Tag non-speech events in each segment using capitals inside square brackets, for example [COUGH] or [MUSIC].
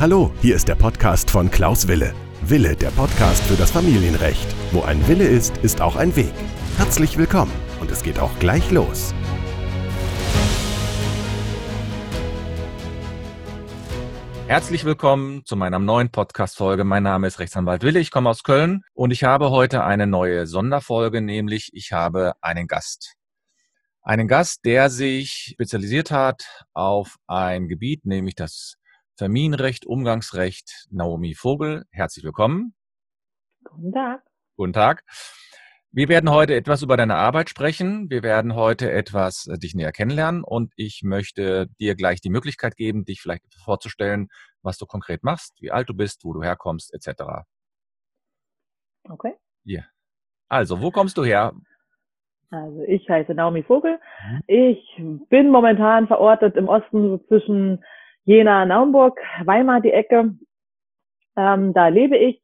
Hallo, hier ist der Podcast von Klaus Wille. Wille, der Podcast für das Familienrecht. Wo ein Wille ist, ist auch ein Weg. Herzlich willkommen und es geht auch gleich los. Herzlich willkommen zu meiner neuen Podcast-Folge. Mein Name ist Rechtsanwalt Wille, ich komme aus Köln und ich habe heute eine neue Sonderfolge, nämlich ich habe einen Gast. Einen Gast, der sich spezialisiert hat auf ein Gebiet, nämlich das Familienrecht, Umgangsrecht, Naomi Vogel. Herzlich willkommen. Guten Tag. Guten Tag. Wir werden heute etwas über deine Arbeit sprechen. Wir werden heute etwas äh, dich näher kennenlernen und ich möchte dir gleich die Möglichkeit geben, dich vielleicht vorzustellen, was du konkret machst, wie alt du bist, wo du herkommst, etc. Okay. Ja. Also, wo kommst du her? Also ich heiße Naomi Vogel. Mhm. Ich bin momentan verortet im Osten so zwischen Jena, Naumburg, Weimar die Ecke. Ähm, da lebe ich,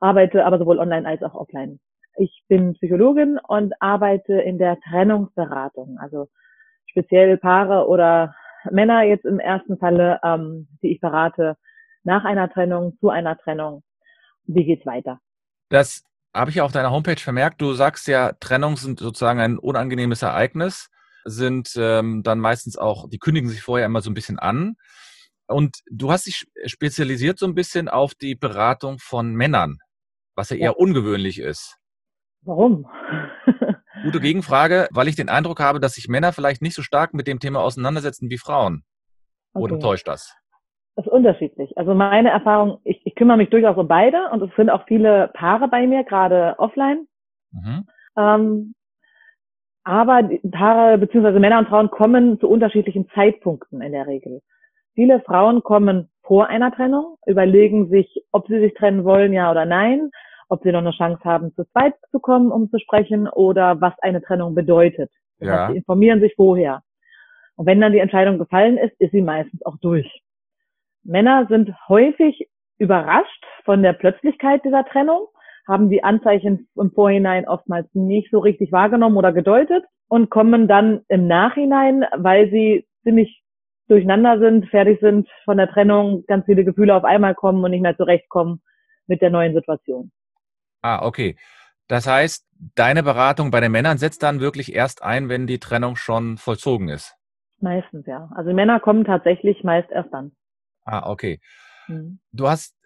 arbeite aber sowohl online als auch offline. Ich bin Psychologin und arbeite in der Trennungsberatung, also speziell Paare oder Männer jetzt im ersten Falle, ähm, die ich berate nach einer Trennung, zu einer Trennung. Wie geht's weiter? Das habe ich ja auf deiner Homepage vermerkt. Du sagst ja, Trennung sind sozusagen ein unangenehmes Ereignis sind ähm, dann meistens auch, die kündigen sich vorher immer so ein bisschen an. Und du hast dich spezialisiert so ein bisschen auf die Beratung von Männern, was ja eher ja. ungewöhnlich ist. Warum? [LAUGHS] Gute Gegenfrage, weil ich den Eindruck habe, dass sich Männer vielleicht nicht so stark mit dem Thema auseinandersetzen wie Frauen. Okay. Oder täuscht das? Das ist unterschiedlich. Also meine Erfahrung, ich, ich kümmere mich durchaus um beide und es sind auch viele Paare bei mir, gerade offline. Mhm. Ähm, aber Paare bzw. Männer und Frauen kommen zu unterschiedlichen Zeitpunkten in der Regel. Viele Frauen kommen vor einer Trennung, überlegen sich, ob sie sich trennen wollen, ja oder nein, ob sie noch eine Chance haben, zu zweit zu kommen, um zu sprechen, oder was eine Trennung bedeutet. Ja. sie informieren sich vorher. Und wenn dann die Entscheidung gefallen ist, ist sie meistens auch durch. Männer sind häufig überrascht von der Plötzlichkeit dieser Trennung haben die Anzeichen im Vorhinein oftmals nicht so richtig wahrgenommen oder gedeutet und kommen dann im Nachhinein, weil sie ziemlich durcheinander sind, fertig sind von der Trennung, ganz viele Gefühle auf einmal kommen und nicht mehr zurechtkommen mit der neuen Situation. Ah, okay. Das heißt, deine Beratung bei den Männern setzt dann wirklich erst ein, wenn die Trennung schon vollzogen ist? Meistens, ja. Also Männer kommen tatsächlich meist erst dann. Ah, okay. Hm. Du hast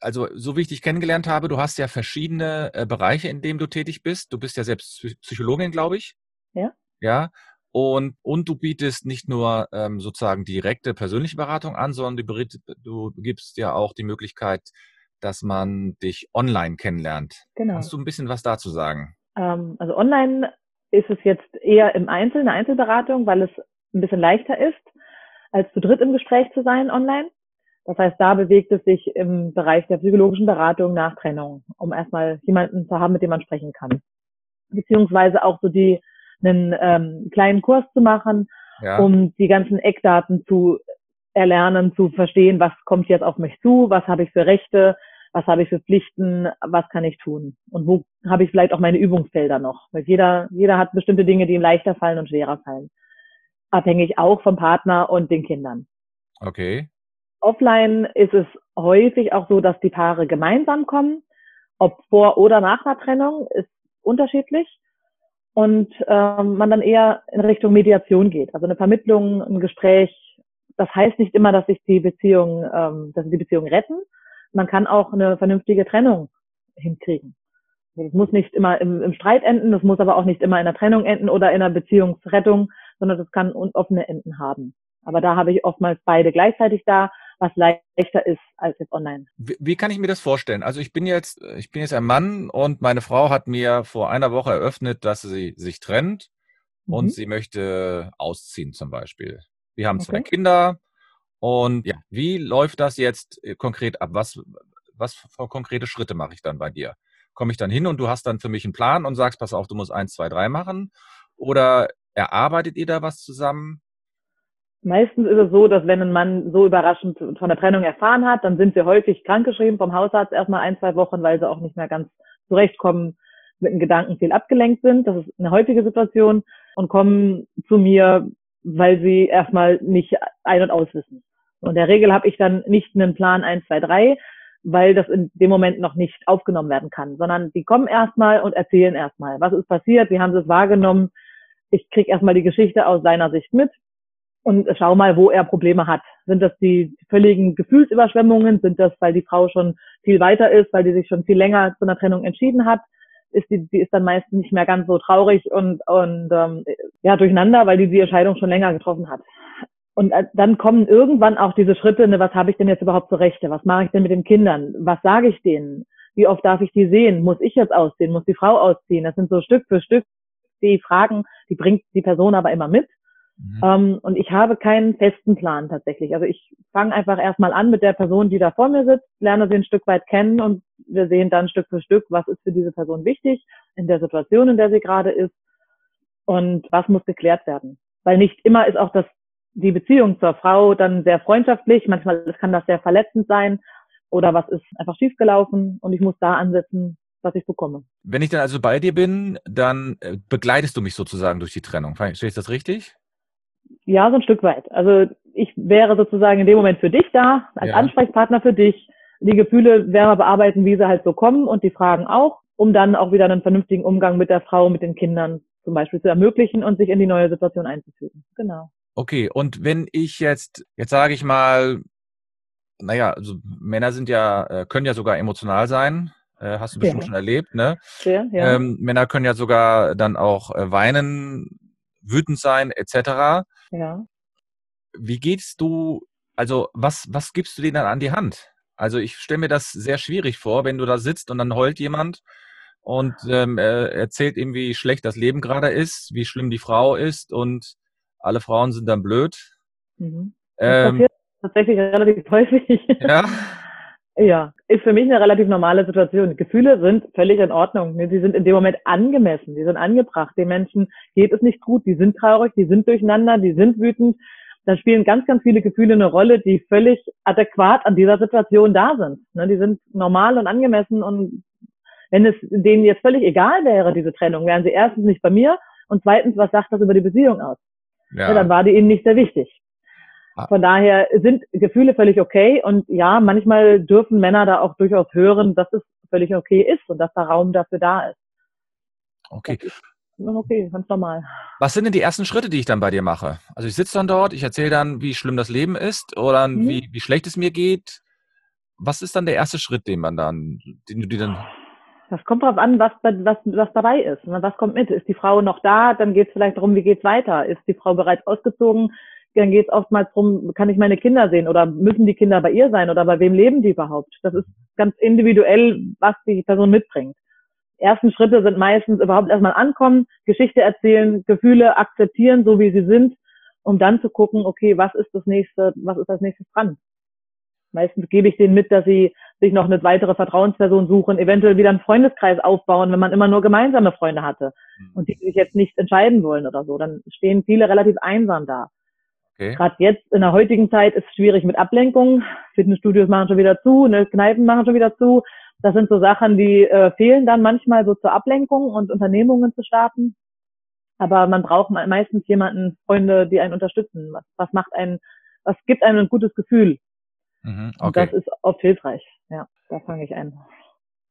also so wie ich dich kennengelernt habe, du hast ja verschiedene äh, Bereiche, in denen du tätig bist. Du bist ja selbst Psychologin, glaube ich. Ja. Ja. Und, und du bietest nicht nur ähm, sozusagen direkte persönliche Beratung an, sondern du, du gibst ja auch die Möglichkeit, dass man dich online kennenlernt. Genau. Kannst du ein bisschen was dazu sagen? Ähm, also online ist es jetzt eher im Einzel, eine Einzelberatung, weil es ein bisschen leichter ist, als zu dritt im Gespräch zu sein online. Das heißt, da bewegt es sich im Bereich der psychologischen Beratung nach Trennung, um erstmal jemanden zu haben, mit dem man sprechen kann. Beziehungsweise auch so die, einen ähm, kleinen Kurs zu machen, ja. um die ganzen Eckdaten zu erlernen, zu verstehen, was kommt jetzt auf mich zu, was habe ich für Rechte, was habe ich für Pflichten, was kann ich tun und wo habe ich vielleicht auch meine Übungsfelder noch. Weil jeder, jeder hat bestimmte Dinge, die ihm leichter fallen und schwerer fallen. Abhängig auch vom Partner und den Kindern. Okay. Offline ist es häufig auch so, dass die Paare gemeinsam kommen. Ob vor oder nach einer Trennung ist unterschiedlich. Und ähm, man dann eher in Richtung Mediation geht. Also eine Vermittlung, ein Gespräch. Das heißt nicht immer, dass sich die Beziehung, ähm, dass sie die Beziehung retten. Man kann auch eine vernünftige Trennung hinkriegen. Es muss nicht immer im, im Streit enden, das muss aber auch nicht immer in der Trennung enden oder in einer Beziehungsrettung, sondern das kann offene Enden haben. Aber da habe ich oftmals beide gleichzeitig da was leichter ist als jetzt online. Wie, wie, kann ich mir das vorstellen? Also ich bin jetzt, ich bin jetzt ein Mann und meine Frau hat mir vor einer Woche eröffnet, dass sie sich trennt mhm. und sie möchte ausziehen zum Beispiel. Wir haben zwei Kinder und ja, wie läuft das jetzt äh, konkret ab? Was, was für konkrete Schritte mache ich dann bei dir? Komme ich dann hin und du hast dann für mich einen Plan und sagst, pass auf, du musst eins, zwei, drei machen? Oder erarbeitet ihr da was zusammen? Meistens ist es so, dass wenn ein Mann so überraschend von der Trennung erfahren hat, dann sind sie häufig krankgeschrieben vom Hausarzt erstmal ein, zwei Wochen, weil sie auch nicht mehr ganz zurechtkommen, mit den Gedanken viel abgelenkt sind. Das ist eine häufige Situation und kommen zu mir, weil sie erstmal nicht ein- und auswissen. Und in der Regel habe ich dann nicht einen Plan 1, 2, 3, weil das in dem Moment noch nicht aufgenommen werden kann, sondern die kommen erstmal und erzählen erstmal, was ist passiert, wie haben sie es wahrgenommen. Ich kriege erstmal die Geschichte aus seiner Sicht mit und schau mal, wo er Probleme hat. Sind das die völligen Gefühlsüberschwemmungen? Sind das, weil die Frau schon viel weiter ist, weil die sich schon viel länger zu einer Trennung entschieden hat? Ist die, die ist dann meistens nicht mehr ganz so traurig und, und ähm, ja durcheinander, weil die die Entscheidung schon länger getroffen hat. Und äh, dann kommen irgendwann auch diese Schritte, ne, was habe ich denn jetzt überhaupt zur Rechte? Was mache ich denn mit den Kindern? Was sage ich denen? Wie oft darf ich die sehen? Muss ich jetzt ausziehen? Muss die Frau ausziehen? Das sind so Stück für Stück die Fragen, die bringt die Person aber immer mit. Mhm. Ähm, und ich habe keinen festen Plan tatsächlich. Also ich fange einfach erstmal an mit der Person, die da vor mir sitzt, lerne sie ein Stück weit kennen und wir sehen dann Stück für Stück, was ist für diese Person wichtig in der Situation, in der sie gerade ist und was muss geklärt werden. Weil nicht immer ist auch das die Beziehung zur Frau dann sehr freundschaftlich. Manchmal kann das sehr verletzend sein oder was ist einfach schiefgelaufen und ich muss da ansetzen, was ich bekomme. Wenn ich dann also bei dir bin, dann äh, begleitest du mich sozusagen durch die Trennung. Verstehe ich das richtig? Ja, so ein Stück weit. Also ich wäre sozusagen in dem Moment für dich da, als ja. Ansprechpartner für dich. Die Gefühle wir bearbeiten, wie sie halt so kommen und die Fragen auch, um dann auch wieder einen vernünftigen Umgang mit der Frau, mit den Kindern zum Beispiel zu ermöglichen und sich in die neue Situation einzufügen. Genau. Okay, und wenn ich jetzt, jetzt sage ich mal, naja, also Männer sind ja, äh, können ja sogar emotional sein. Äh, hast du bestimmt ja. schon erlebt, ne? Ja, ja. Ähm, Männer können ja sogar dann auch äh, weinen, wütend sein, etc. Ja. Wie gehst du, also was, was gibst du denen dann an die Hand? Also ich stelle mir das sehr schwierig vor, wenn du da sitzt und dann heult jemand und ähm, erzählt ihm, wie schlecht das Leben gerade ist, wie schlimm die Frau ist und alle Frauen sind dann blöd. Mhm. Ähm, tatsächlich relativ häufig. Ja. [LAUGHS] Ja, ist für mich eine relativ normale Situation. Gefühle sind völlig in Ordnung. Sie sind in dem Moment angemessen, sie sind angebracht. Den Menschen geht es nicht gut, die sind traurig, die sind durcheinander, die sind wütend. Da spielen ganz, ganz viele Gefühle eine Rolle, die völlig adäquat an dieser Situation da sind. Ne, die sind normal und angemessen und wenn es denen jetzt völlig egal wäre, diese Trennung, wären sie erstens nicht bei mir und zweitens, was sagt das über die Beziehung aus? ja. ja dann war die ihnen nicht sehr wichtig. Ah. Von daher sind Gefühle völlig okay und ja, manchmal dürfen Männer da auch durchaus hören, dass es völlig okay ist und dass da Raum dafür da ist. Okay. Okay, ganz normal. Was sind denn die ersten Schritte, die ich dann bei dir mache? Also ich sitze dann dort, ich erzähle dann, wie schlimm das Leben ist oder mhm. wie, wie schlecht es mir geht. Was ist dann der erste Schritt, den man dann, den du dir dann das kommt drauf an, was, was, was dabei ist. Ne? Was kommt mit? Ist die Frau noch da? Dann geht es vielleicht darum, wie geht's weiter? Ist die Frau bereits ausgezogen? Dann geht es oftmals darum, kann ich meine Kinder sehen oder müssen die Kinder bei ihr sein oder bei wem leben die überhaupt? Das ist ganz individuell, was die Person mitbringt. Ersten Schritte sind meistens überhaupt erstmal ankommen, Geschichte erzählen, Gefühle akzeptieren, so wie sie sind, um dann zu gucken, okay, was ist das nächste, was ist das nächste dran? Meistens gebe ich denen mit, dass sie sich noch eine weitere Vertrauensperson suchen, eventuell wieder einen Freundeskreis aufbauen, wenn man immer nur gemeinsame Freunde hatte mhm. und die sich jetzt nicht entscheiden wollen oder so. Dann stehen viele relativ einsam da. Okay. Gerade jetzt in der heutigen Zeit ist es schwierig mit Ablenkungen. Fitnessstudios machen schon wieder zu, ne, Kneipen machen schon wieder zu. Das sind so Sachen, die äh, fehlen dann manchmal so zur Ablenkung und Unternehmungen zu starten. Aber man braucht meistens jemanden, Freunde, die einen unterstützen. Was, was macht einen, was gibt einem ein gutes Gefühl? Mhm, okay. Und das ist oft hilfreich. Ja, da fange ich an.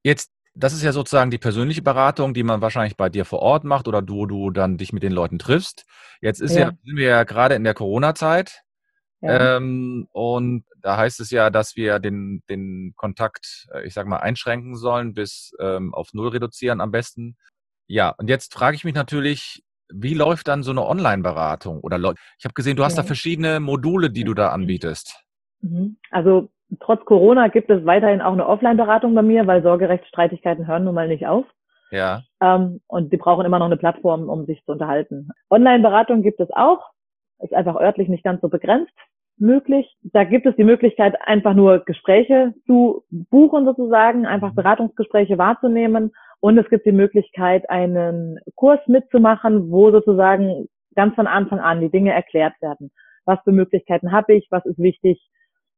Jetzt, das ist ja sozusagen die persönliche Beratung, die man wahrscheinlich bei dir vor Ort macht oder du, du dann dich mit den Leuten triffst. Jetzt ist ja, ja sind wir ja gerade in der Corona-Zeit. Ja. Ähm, und da heißt es ja, dass wir den, den Kontakt, äh, ich sag mal, einschränken sollen, bis ähm, auf Null reduzieren am besten. Ja, und jetzt frage ich mich natürlich, wie läuft dann so eine Online-Beratung? Oder ich habe gesehen, du hast ja. da verschiedene Module, die du da anbietest. Mhm. Also trotz Corona gibt es weiterhin auch eine Offline-Beratung bei mir, weil Sorgerechtsstreitigkeiten hören nun mal nicht auf. Ja. Ähm, und die brauchen immer noch eine Plattform, um sich zu unterhalten. Online-Beratung gibt es auch. Ist einfach örtlich nicht ganz so begrenzt möglich. Da gibt es die Möglichkeit, einfach nur Gespräche zu buchen sozusagen, einfach mhm. Beratungsgespräche wahrzunehmen. Und es gibt die Möglichkeit, einen Kurs mitzumachen, wo sozusagen ganz von Anfang an die Dinge erklärt werden. Was für Möglichkeiten habe ich? Was ist wichtig?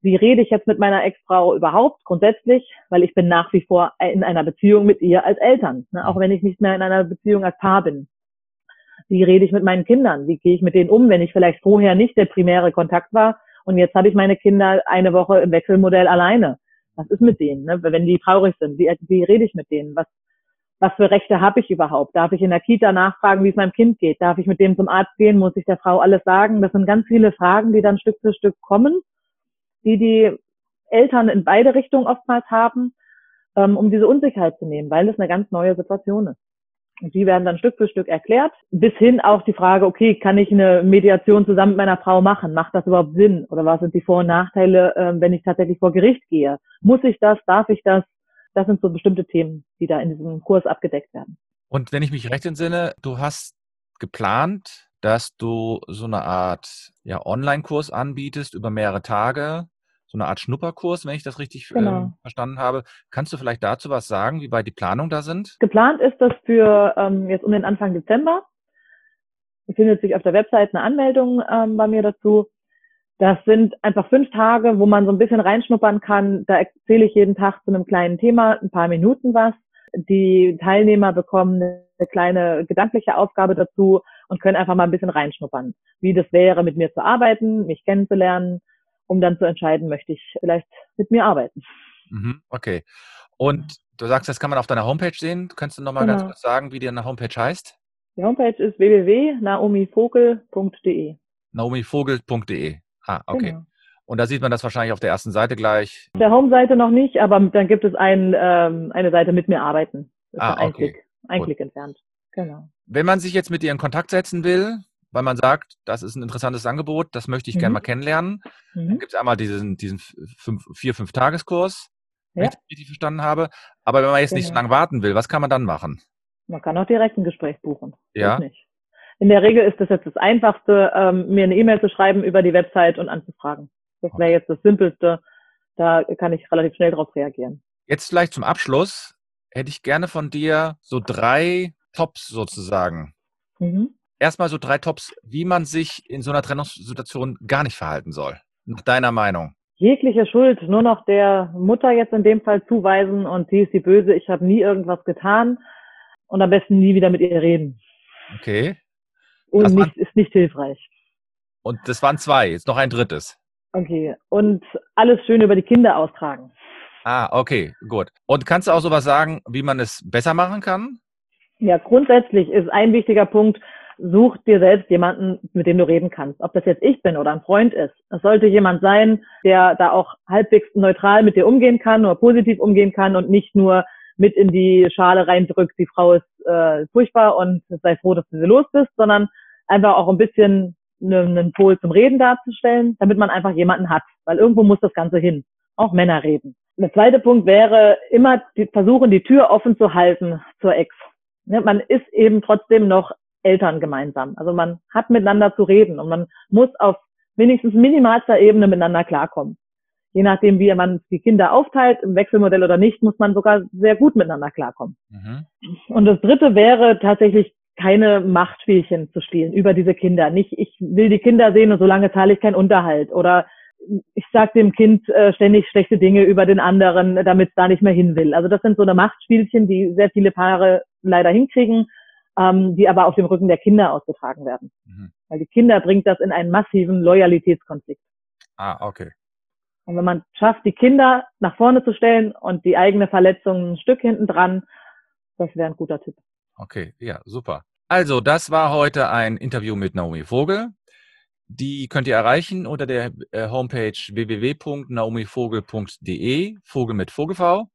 Wie rede ich jetzt mit meiner Ex-Frau überhaupt grundsätzlich, weil ich bin nach wie vor in einer Beziehung mit ihr als Eltern, ne? auch wenn ich nicht mehr in einer Beziehung als Paar bin. Wie rede ich mit meinen Kindern? Wie gehe ich mit denen um, wenn ich vielleicht vorher nicht der primäre Kontakt war Und jetzt habe ich meine Kinder eine Woche im Wechselmodell alleine. Was ist mit denen, ne? wenn die traurig sind? Wie, wie rede ich mit denen? Was, was für Rechte habe ich überhaupt? Darf ich in der Kita nachfragen, wie es meinem Kind geht? Darf ich mit dem zum Arzt gehen? Muss ich der Frau alles sagen? Das sind ganz viele Fragen, die dann Stück für Stück kommen, die die Eltern in beide Richtungen oftmals haben, ähm, um diese Unsicherheit zu nehmen, weil es eine ganz neue Situation ist. Und die werden dann Stück für Stück erklärt, bis hin auch die Frage, okay, kann ich eine Mediation zusammen mit meiner Frau machen? Macht das überhaupt Sinn? Oder was sind die Vor- und Nachteile, ähm, wenn ich tatsächlich vor Gericht gehe? Muss ich das? Darf ich das? Das sind so bestimmte Themen, die da in diesem Kurs abgedeckt werden. Und wenn ich mich recht entsinne, du hast geplant, dass du so eine Art ja, Online-Kurs anbietest über mehrere Tage, so eine Art Schnupperkurs, wenn ich das richtig genau. ähm, verstanden habe. Kannst du vielleicht dazu was sagen, wie weit die Planung da sind? Geplant ist das für ähm, jetzt um den Anfang Dezember. Findet sich auf der Website eine Anmeldung ähm, bei mir dazu. Das sind einfach fünf Tage, wo man so ein bisschen reinschnuppern kann. Da erzähle ich jeden Tag zu einem kleinen Thema ein paar Minuten was. Die Teilnehmer bekommen eine kleine gedankliche Aufgabe dazu und können einfach mal ein bisschen reinschnuppern, wie das wäre, mit mir zu arbeiten, mich kennenzulernen, um dann zu entscheiden, möchte ich vielleicht mit mir arbeiten. Mhm, okay. Und du sagst, das kann man auf deiner Homepage sehen. Könntest du nochmal genau. ganz kurz sagen, wie deine Homepage heißt? Die Homepage ist www.naomivogel.de. naomivogel.de. Ah, okay. Genau. Und da sieht man das wahrscheinlich auf der ersten Seite gleich. Auf der Home-Seite noch nicht, aber dann gibt es ein, ähm, eine Seite mit mir arbeiten. Das ah, ein, okay. Klick, ein Klick entfernt. Genau. Wenn man sich jetzt mit dir in Kontakt setzen will, weil man sagt, das ist ein interessantes Angebot, das möchte ich mhm. gerne mal kennenlernen. Mhm. Dann gibt es einmal diesen, diesen fünf, vier, fünf Tageskurs, ja. wenn ich richtig verstanden habe. Aber wenn man jetzt genau. nicht so genau. lange warten will, was kann man dann machen? Man kann auch direkt ein Gespräch buchen. Ja. In der Regel ist das jetzt das Einfachste, ähm, mir eine E-Mail zu schreiben über die Website und anzufragen. Das wäre jetzt das Simpelste. Da kann ich relativ schnell darauf reagieren. Jetzt vielleicht zum Abschluss hätte ich gerne von dir so drei Tops sozusagen. Mhm erstmal so drei Tops, wie man sich in so einer Trennungssituation gar nicht verhalten soll, nach deiner Meinung. Jegliche Schuld nur noch der Mutter jetzt in dem Fall zuweisen und die ist die Böse, ich habe nie irgendwas getan und am besten nie wieder mit ihr reden. Okay. Und nicht, ist nicht hilfreich. Und das waren zwei, jetzt noch ein drittes. Okay. Und alles schön über die Kinder austragen. Ah, okay, gut. Und kannst du auch sowas sagen, wie man es besser machen kann? Ja, grundsätzlich ist ein wichtiger Punkt, such dir selbst jemanden, mit dem du reden kannst. Ob das jetzt ich bin oder ein Freund ist. Es sollte jemand sein, der da auch halbwegs neutral mit dir umgehen kann oder positiv umgehen kann und nicht nur mit in die Schale reindrückt, die Frau ist äh, furchtbar und sei froh, dass du sie los bist, sondern einfach auch ein bisschen einen, einen Pol zum Reden darzustellen, damit man einfach jemanden hat. Weil irgendwo muss das Ganze hin. Auch Männer reden. Der zweite Punkt wäre immer die, versuchen, die Tür offen zu halten zur Ex. Ne, man ist eben trotzdem noch Eltern gemeinsam. Also man hat miteinander zu reden und man muss auf wenigstens minimalster Ebene miteinander klarkommen. Je nachdem, wie man die Kinder aufteilt, im Wechselmodell oder nicht, muss man sogar sehr gut miteinander klarkommen. Mhm. Und das dritte wäre tatsächlich keine Machtspielchen zu spielen über diese Kinder. Nicht, ich will die Kinder sehen und solange zahle ich keinen Unterhalt. Oder ich sage dem Kind äh, ständig schlechte Dinge über den anderen, damit es da nicht mehr hin will. Also das sind so eine Machtspielchen, die sehr viele Paare leider hinkriegen ähm, die aber auf dem Rücken der Kinder ausgetragen werden. Mhm. Weil die Kinder bringt das in einen massiven Loyalitätskonflikt. Ah, okay. Und wenn man schafft, die Kinder nach vorne zu stellen und die eigene Verletzung ein Stück hinten dran, das wäre ein guter Tipp. Okay, ja, super. Also, das war heute ein Interview mit Naomi Vogel. Die könnt ihr erreichen unter der äh, Homepage www.naomivogel.de, Vogel mit Vogelv.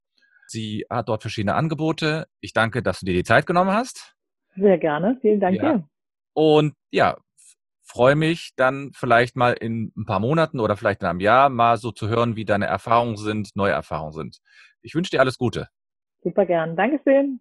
Sie hat dort verschiedene Angebote. Ich danke, dass du dir die Zeit genommen hast. Sehr gerne. Vielen Dank ja. dir. Und ja, freue mich dann vielleicht mal in ein paar Monaten oder vielleicht in einem Jahr mal so zu hören, wie deine Erfahrungen sind, neue Erfahrungen sind. Ich wünsche dir alles Gute. Super gern. Dankeschön.